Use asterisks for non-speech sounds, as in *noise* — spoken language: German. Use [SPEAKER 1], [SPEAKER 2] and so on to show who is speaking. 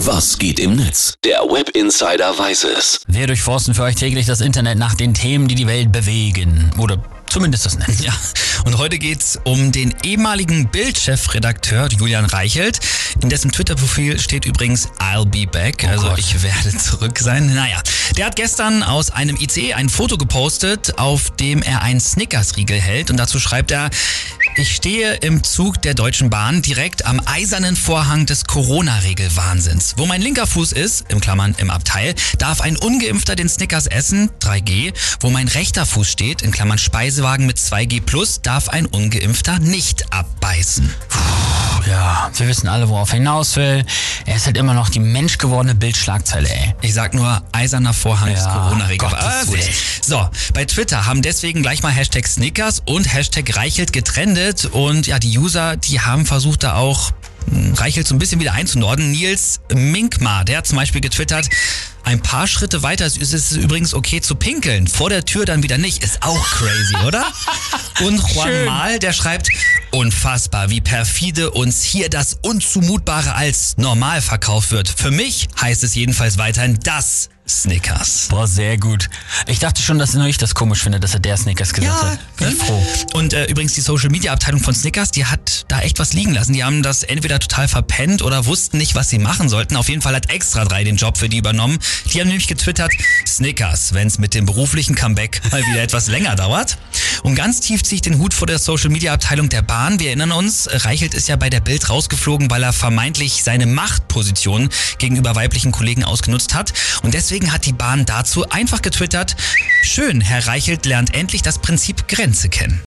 [SPEAKER 1] Was geht im Netz? Der Web Insider weiß es.
[SPEAKER 2] Wir durchforsten für euch täglich das Internet nach den Themen, die die Welt bewegen. Oder zumindest das Netz. *laughs*
[SPEAKER 3] Ja, und heute geht's um den ehemaligen Bildchefredakteur Julian Reichelt. In dessen Twitter-Profil steht übrigens I'll be back, also
[SPEAKER 2] Gott.
[SPEAKER 3] ich werde *laughs* zurück sein. Naja, der hat gestern aus einem IC ein Foto gepostet, auf dem er einen Snickers-Riegel hält und dazu schreibt er, ich stehe im Zug der Deutschen Bahn direkt am eisernen Vorhang des Corona-Regelwahnsinns. Wo mein linker Fuß ist, im Klammern im Abteil, darf ein Ungeimpfter den Snickers essen, 3G. Wo mein rechter Fuß steht, in Klammern Speisewagen mit 2G+, darf ein Ungeimpfter nicht abbeißen.
[SPEAKER 2] Ja, wir wissen alle, worauf er hinaus will. Er ist halt immer noch die menschgewordene Bildschlagzeile, ey.
[SPEAKER 3] Ich sag nur eiserner Vorhang
[SPEAKER 2] Ja,
[SPEAKER 3] Ah,
[SPEAKER 2] Willen.
[SPEAKER 3] So, bei Twitter haben deswegen gleich mal Hashtag Snickers und Hashtag Reichelt getrendet und ja, die User, die haben versucht da auch hm, Reichelt so ein bisschen wieder einzunorden. Nils Minkmar, der hat zum Beispiel getwittert, ein paar Schritte weiter ist es übrigens okay zu pinkeln. Vor der Tür dann wieder nicht. Ist auch crazy, oder? *laughs* Und Juan
[SPEAKER 2] Schön.
[SPEAKER 3] Mal, der schreibt, unfassbar, wie perfide uns hier das Unzumutbare als normal verkauft wird. Für mich heißt es jedenfalls weiterhin das Snickers.
[SPEAKER 2] Boah, sehr gut. Ich dachte schon, dass nur ich das komisch finde, dass er der Snickers gesagt hat. Bin ich froh.
[SPEAKER 3] Und äh, übrigens die Social Media Abteilung von Snickers, die hat da echt was liegen lassen. Die haben das entweder total verpennt oder wussten nicht, was sie machen sollten. Auf jeden Fall hat Extra 3 den Job für die übernommen. Die haben nämlich getwittert, Snickers, wenn es mit dem beruflichen Comeback mal wieder etwas länger dauert. Und ganz tief ziehe ich den Hut vor der Social Media Abteilung der Bahn. Wir erinnern uns, Reichelt ist ja bei der Bild rausgeflogen, weil er vermeintlich seine Machtposition gegenüber weiblichen Kollegen ausgenutzt hat. Und deswegen hat die Bahn dazu einfach getwittert, schön, Herr Reichelt lernt endlich das Prinzip Grenze kennen.